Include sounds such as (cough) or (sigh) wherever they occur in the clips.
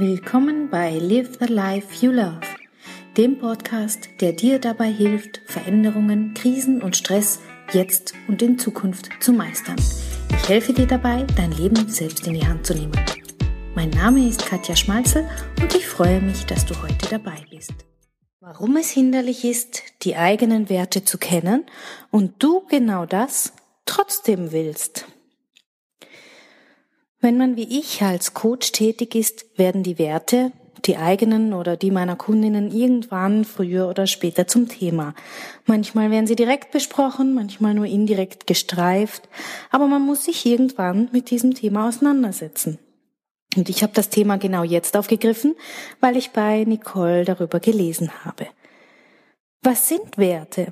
Willkommen bei Live the Life You Love, dem Podcast, der dir dabei hilft, Veränderungen, Krisen und Stress jetzt und in Zukunft zu meistern. Ich helfe dir dabei, dein Leben selbst in die Hand zu nehmen. Mein Name ist Katja Schmalzel und ich freue mich, dass du heute dabei bist. Warum es hinderlich ist, die eigenen Werte zu kennen und du genau das trotzdem willst. Wenn man wie ich als Coach tätig ist, werden die Werte, die eigenen oder die meiner Kundinnen irgendwann früher oder später zum Thema. Manchmal werden sie direkt besprochen, manchmal nur indirekt gestreift, aber man muss sich irgendwann mit diesem Thema auseinandersetzen. Und ich habe das Thema genau jetzt aufgegriffen, weil ich bei Nicole darüber gelesen habe. Was sind Werte?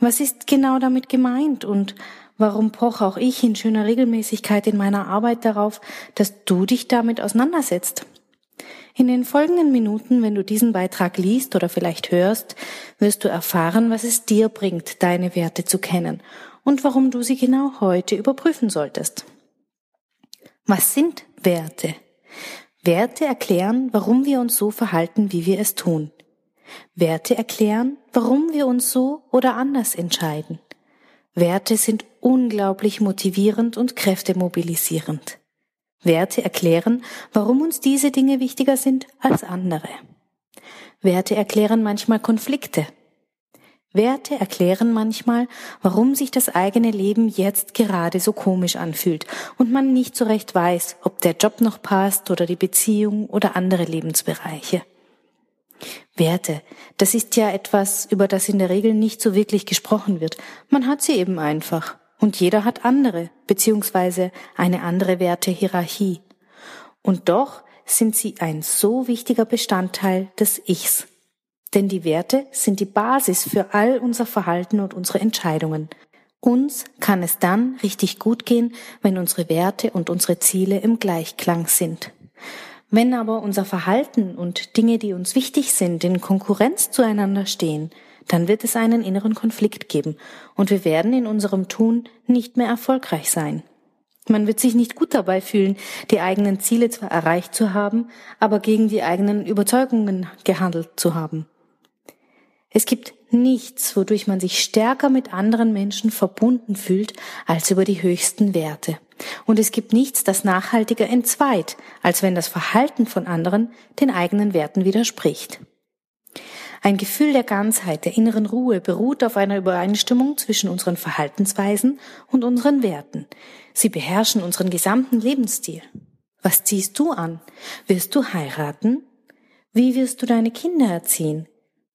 Was ist genau damit gemeint und Warum poche auch ich in schöner Regelmäßigkeit in meiner Arbeit darauf, dass du dich damit auseinandersetzt? In den folgenden Minuten, wenn du diesen Beitrag liest oder vielleicht hörst, wirst du erfahren, was es dir bringt, deine Werte zu kennen und warum du sie genau heute überprüfen solltest. Was sind Werte? Werte erklären, warum wir uns so verhalten, wie wir es tun. Werte erklären, warum wir uns so oder anders entscheiden. Werte sind unglaublich motivierend und kräftemobilisierend. Werte erklären, warum uns diese Dinge wichtiger sind als andere. Werte erklären manchmal Konflikte. Werte erklären manchmal, warum sich das eigene Leben jetzt gerade so komisch anfühlt und man nicht so recht weiß, ob der Job noch passt oder die Beziehung oder andere Lebensbereiche. Werte, das ist ja etwas, über das in der Regel nicht so wirklich gesprochen wird. Man hat sie eben einfach. Und jeder hat andere, beziehungsweise eine andere Wertehierarchie. Und doch sind sie ein so wichtiger Bestandteil des Ichs. Denn die Werte sind die Basis für all unser Verhalten und unsere Entscheidungen. Uns kann es dann richtig gut gehen, wenn unsere Werte und unsere Ziele im Gleichklang sind. Wenn aber unser Verhalten und Dinge, die uns wichtig sind, in Konkurrenz zueinander stehen, dann wird es einen inneren Konflikt geben und wir werden in unserem Tun nicht mehr erfolgreich sein. Man wird sich nicht gut dabei fühlen, die eigenen Ziele zwar erreicht zu haben, aber gegen die eigenen Überzeugungen gehandelt zu haben. Es gibt nichts, wodurch man sich stärker mit anderen Menschen verbunden fühlt, als über die höchsten Werte. Und es gibt nichts, das nachhaltiger entzweit, als wenn das Verhalten von anderen den eigenen Werten widerspricht. Ein Gefühl der Ganzheit, der inneren Ruhe beruht auf einer Übereinstimmung zwischen unseren Verhaltensweisen und unseren Werten. Sie beherrschen unseren gesamten Lebensstil. Was ziehst du an? Wirst du heiraten? Wie wirst du deine Kinder erziehen?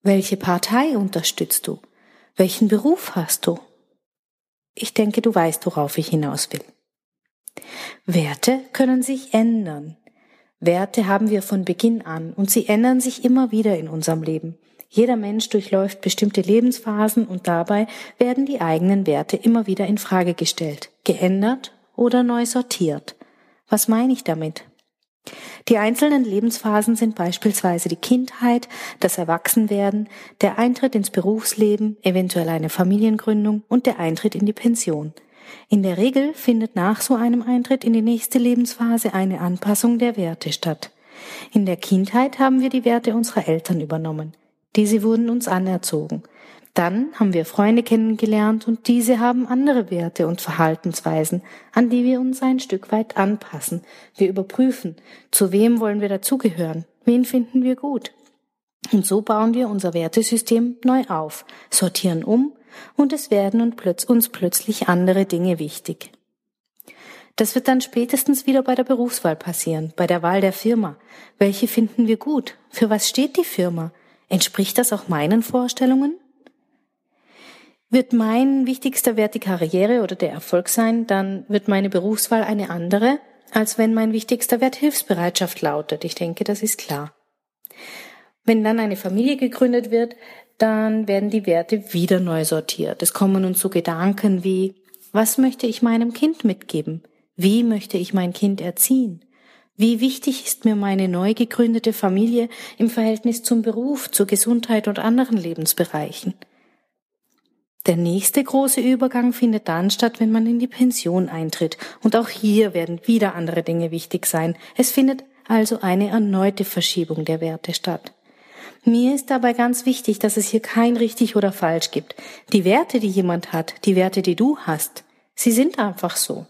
Welche Partei unterstützt du? Welchen Beruf hast du? Ich denke, du weißt, worauf ich hinaus will. Werte können sich ändern. Werte haben wir von Beginn an und sie ändern sich immer wieder in unserem Leben. Jeder Mensch durchläuft bestimmte Lebensphasen und dabei werden die eigenen Werte immer wieder in Frage gestellt, geändert oder neu sortiert. Was meine ich damit? Die einzelnen Lebensphasen sind beispielsweise die Kindheit, das Erwachsenwerden, der Eintritt ins Berufsleben, eventuell eine Familiengründung und der Eintritt in die Pension. In der Regel findet nach so einem Eintritt in die nächste Lebensphase eine Anpassung der Werte statt. In der Kindheit haben wir die Werte unserer Eltern übernommen. Diese wurden uns anerzogen. Dann haben wir Freunde kennengelernt und diese haben andere Werte und Verhaltensweisen, an die wir uns ein Stück weit anpassen. Wir überprüfen, zu wem wollen wir dazugehören, wen finden wir gut. Und so bauen wir unser Wertesystem neu auf, sortieren um und es werden uns plötzlich andere Dinge wichtig. Das wird dann spätestens wieder bei der Berufswahl passieren, bei der Wahl der Firma. Welche finden wir gut? Für was steht die Firma? Entspricht das auch meinen Vorstellungen? Wird mein wichtigster Wert die Karriere oder der Erfolg sein, dann wird meine Berufswahl eine andere, als wenn mein wichtigster Wert Hilfsbereitschaft lautet. Ich denke, das ist klar. Wenn dann eine Familie gegründet wird, dann werden die Werte wieder neu sortiert. Es kommen uns so Gedanken wie, was möchte ich meinem Kind mitgeben? Wie möchte ich mein Kind erziehen? Wie wichtig ist mir meine neu gegründete Familie im Verhältnis zum Beruf, zur Gesundheit und anderen Lebensbereichen? Der nächste große Übergang findet dann statt, wenn man in die Pension eintritt. Und auch hier werden wieder andere Dinge wichtig sein. Es findet also eine erneute Verschiebung der Werte statt. Mir ist dabei ganz wichtig, dass es hier kein richtig oder falsch gibt. Die Werte, die jemand hat, die Werte, die du hast, sie sind einfach so.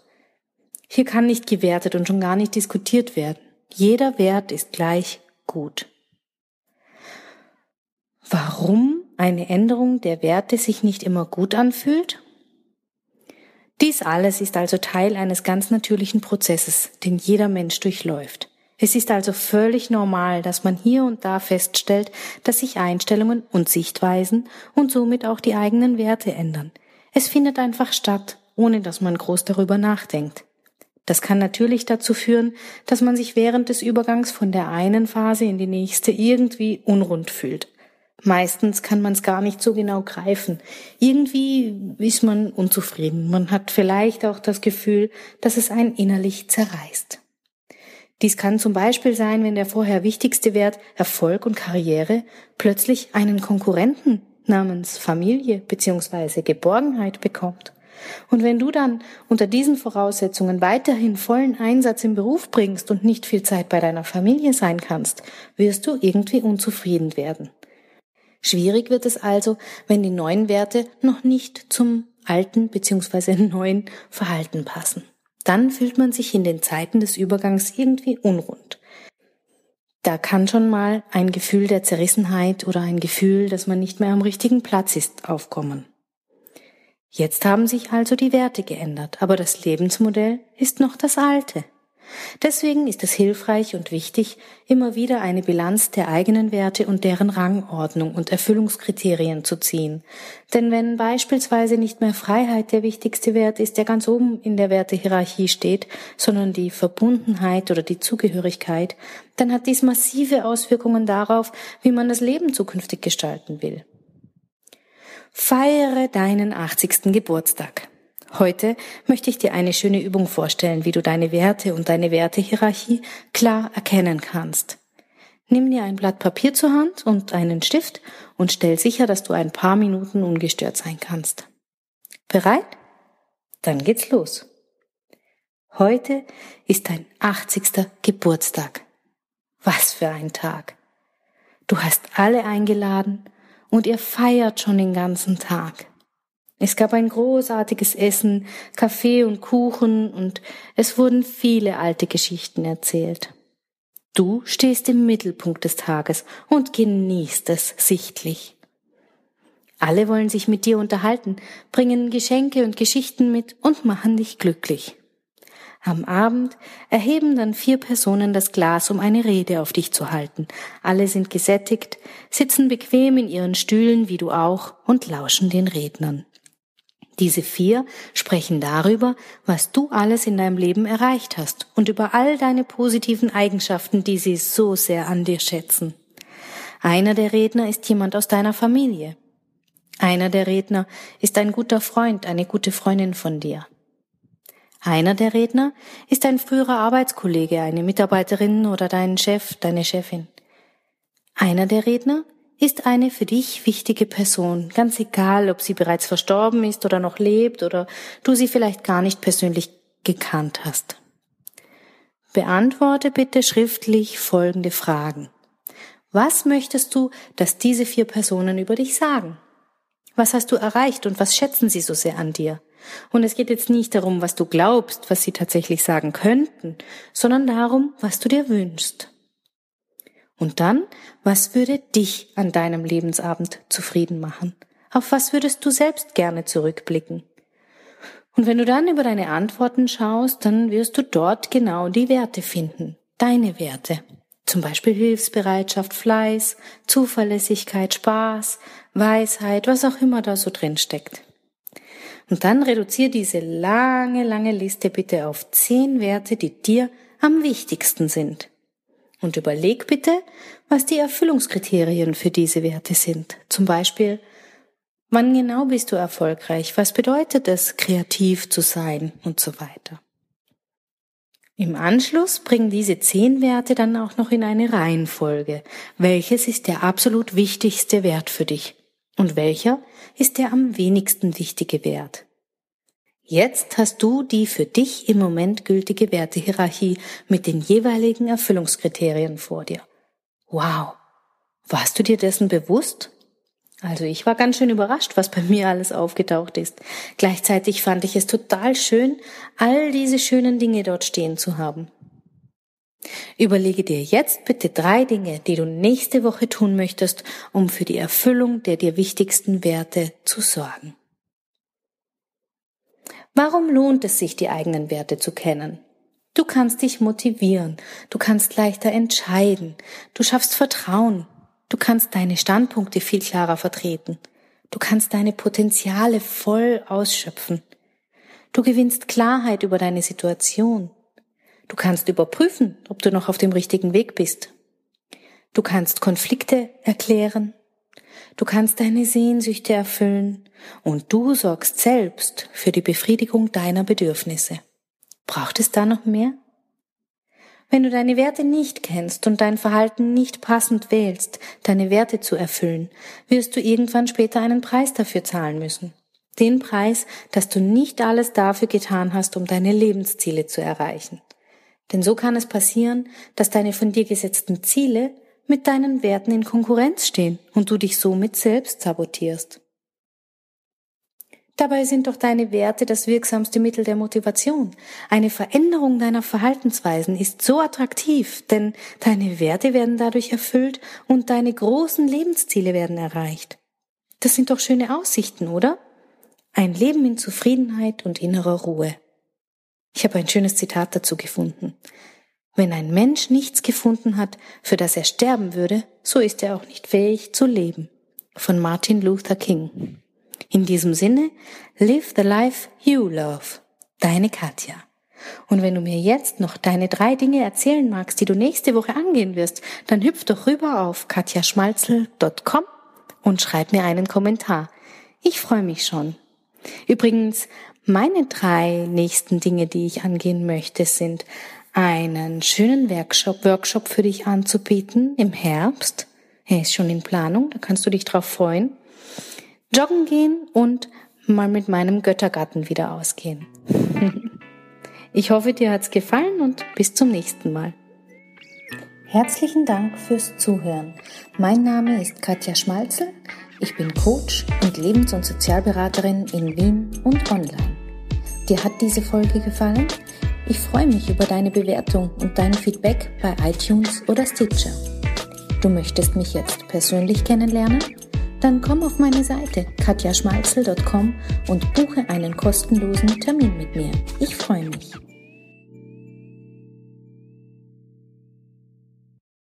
Hier kann nicht gewertet und schon gar nicht diskutiert werden. Jeder Wert ist gleich gut. Warum eine Änderung der Werte sich nicht immer gut anfühlt? Dies alles ist also Teil eines ganz natürlichen Prozesses, den jeder Mensch durchläuft. Es ist also völlig normal, dass man hier und da feststellt, dass sich Einstellungen und Sichtweisen und somit auch die eigenen Werte ändern. Es findet einfach statt, ohne dass man groß darüber nachdenkt. Das kann natürlich dazu führen, dass man sich während des Übergangs von der einen Phase in die nächste irgendwie unrund fühlt. Meistens kann man es gar nicht so genau greifen. Irgendwie ist man unzufrieden. Man hat vielleicht auch das Gefühl, dass es einen innerlich zerreißt. Dies kann zum Beispiel sein, wenn der vorher wichtigste Wert Erfolg und Karriere plötzlich einen Konkurrenten namens Familie bzw. Geborgenheit bekommt. Und wenn du dann unter diesen Voraussetzungen weiterhin vollen Einsatz im Beruf bringst und nicht viel Zeit bei deiner Familie sein kannst, wirst du irgendwie unzufrieden werden. Schwierig wird es also, wenn die neuen Werte noch nicht zum alten bzw. (laughs) neuen Verhalten passen. Dann fühlt man sich in den Zeiten des Übergangs irgendwie unrund. Da kann schon mal ein Gefühl der Zerrissenheit oder ein Gefühl, dass man nicht mehr am richtigen Platz ist, aufkommen. Jetzt haben sich also die Werte geändert, aber das Lebensmodell ist noch das alte. Deswegen ist es hilfreich und wichtig, immer wieder eine Bilanz der eigenen Werte und deren Rangordnung und Erfüllungskriterien zu ziehen. Denn wenn beispielsweise nicht mehr Freiheit der wichtigste Wert ist, der ganz oben in der Wertehierarchie steht, sondern die Verbundenheit oder die Zugehörigkeit, dann hat dies massive Auswirkungen darauf, wie man das Leben zukünftig gestalten will. Feiere deinen 80. Geburtstag. Heute möchte ich dir eine schöne Übung vorstellen, wie du deine Werte und deine Wertehierarchie klar erkennen kannst. Nimm dir ein Blatt Papier zur Hand und einen Stift und stell sicher, dass du ein paar Minuten ungestört sein kannst. Bereit? Dann geht's los. Heute ist dein 80. Geburtstag. Was für ein Tag. Du hast alle eingeladen und ihr feiert schon den ganzen Tag. Es gab ein großartiges Essen, Kaffee und Kuchen und es wurden viele alte Geschichten erzählt. Du stehst im Mittelpunkt des Tages und genießt es sichtlich. Alle wollen sich mit dir unterhalten, bringen Geschenke und Geschichten mit und machen dich glücklich. Am Abend erheben dann vier Personen das Glas, um eine Rede auf dich zu halten. Alle sind gesättigt, sitzen bequem in ihren Stühlen, wie du auch, und lauschen den Rednern. Diese vier sprechen darüber, was du alles in deinem Leben erreicht hast und über all deine positiven Eigenschaften, die sie so sehr an dir schätzen. Einer der Redner ist jemand aus deiner Familie. Einer der Redner ist ein guter Freund, eine gute Freundin von dir. Einer der Redner ist ein früherer Arbeitskollege, eine Mitarbeiterin oder dein Chef, deine Chefin. Einer der Redner ist eine für dich wichtige Person, ganz egal, ob sie bereits verstorben ist oder noch lebt oder du sie vielleicht gar nicht persönlich gekannt hast. Beantworte bitte schriftlich folgende Fragen. Was möchtest du, dass diese vier Personen über dich sagen? Was hast du erreicht und was schätzen sie so sehr an dir? Und es geht jetzt nicht darum, was du glaubst, was sie tatsächlich sagen könnten, sondern darum, was du dir wünschst. Und dann, was würde dich an deinem Lebensabend zufrieden machen? Auf was würdest du selbst gerne zurückblicken? Und wenn du dann über deine Antworten schaust, dann wirst du dort genau die Werte finden, deine Werte. Zum Beispiel Hilfsbereitschaft, Fleiß, Zuverlässigkeit, Spaß, Weisheit, was auch immer da so drin steckt. Und dann reduziere diese lange, lange Liste bitte auf zehn Werte, die dir am wichtigsten sind. Und überleg bitte, was die Erfüllungskriterien für diese Werte sind. Zum Beispiel, wann genau bist du erfolgreich? Was bedeutet es, kreativ zu sein und so weiter. Im Anschluss bringen diese zehn Werte dann auch noch in eine Reihenfolge. Welches ist der absolut wichtigste Wert für dich? Und welcher ist der am wenigsten wichtige Wert? Jetzt hast du die für dich im Moment gültige Wertehierarchie mit den jeweiligen Erfüllungskriterien vor dir. Wow. Warst du dir dessen bewusst? Also ich war ganz schön überrascht, was bei mir alles aufgetaucht ist. Gleichzeitig fand ich es total schön, all diese schönen Dinge dort stehen zu haben. Überlege dir jetzt bitte drei Dinge, die du nächste Woche tun möchtest, um für die Erfüllung der dir wichtigsten Werte zu sorgen. Warum lohnt es sich, die eigenen Werte zu kennen? Du kannst dich motivieren, du kannst leichter entscheiden, du schaffst Vertrauen, du kannst deine Standpunkte viel klarer vertreten, du kannst deine Potenziale voll ausschöpfen, du gewinnst Klarheit über deine Situation, du kannst überprüfen, ob du noch auf dem richtigen Weg bist, du kannst Konflikte erklären, Du kannst deine Sehnsüchte erfüllen und du sorgst selbst für die Befriedigung deiner Bedürfnisse. Braucht es da noch mehr? Wenn du deine Werte nicht kennst und dein Verhalten nicht passend wählst, deine Werte zu erfüllen, wirst du irgendwann später einen Preis dafür zahlen müssen. Den Preis, dass du nicht alles dafür getan hast, um deine Lebensziele zu erreichen. Denn so kann es passieren, dass deine von dir gesetzten Ziele mit deinen Werten in Konkurrenz stehen und du dich somit selbst sabotierst. Dabei sind doch deine Werte das wirksamste Mittel der Motivation. Eine Veränderung deiner Verhaltensweisen ist so attraktiv, denn deine Werte werden dadurch erfüllt und deine großen Lebensziele werden erreicht. Das sind doch schöne Aussichten, oder? Ein Leben in Zufriedenheit und innerer Ruhe. Ich habe ein schönes Zitat dazu gefunden. Wenn ein Mensch nichts gefunden hat, für das er sterben würde, so ist er auch nicht fähig zu leben. Von Martin Luther King. In diesem Sinne, live the life you love. Deine Katja. Und wenn du mir jetzt noch deine drei Dinge erzählen magst, die du nächste Woche angehen wirst, dann hüpf doch rüber auf katjaschmalzel.com und schreib mir einen Kommentar. Ich freue mich schon. Übrigens, meine drei nächsten Dinge, die ich angehen möchte, sind einen schönen Workshop, Workshop für dich anzubieten im Herbst. Er ist schon in Planung, da kannst du dich drauf freuen. Joggen gehen und mal mit meinem Göttergarten wieder ausgehen. (laughs) ich hoffe, dir hat's gefallen und bis zum nächsten Mal. Herzlichen Dank fürs Zuhören. Mein Name ist Katja Schmalzel. Ich bin Coach und Lebens- und Sozialberaterin in Wien und online. Dir hat diese Folge gefallen? Ich freue mich über deine Bewertung und dein Feedback bei iTunes oder Stitcher. Du möchtest mich jetzt persönlich kennenlernen? Dann komm auf meine Seite katjaschmalzel.com und buche einen kostenlosen Termin mit mir. Ich freue mich.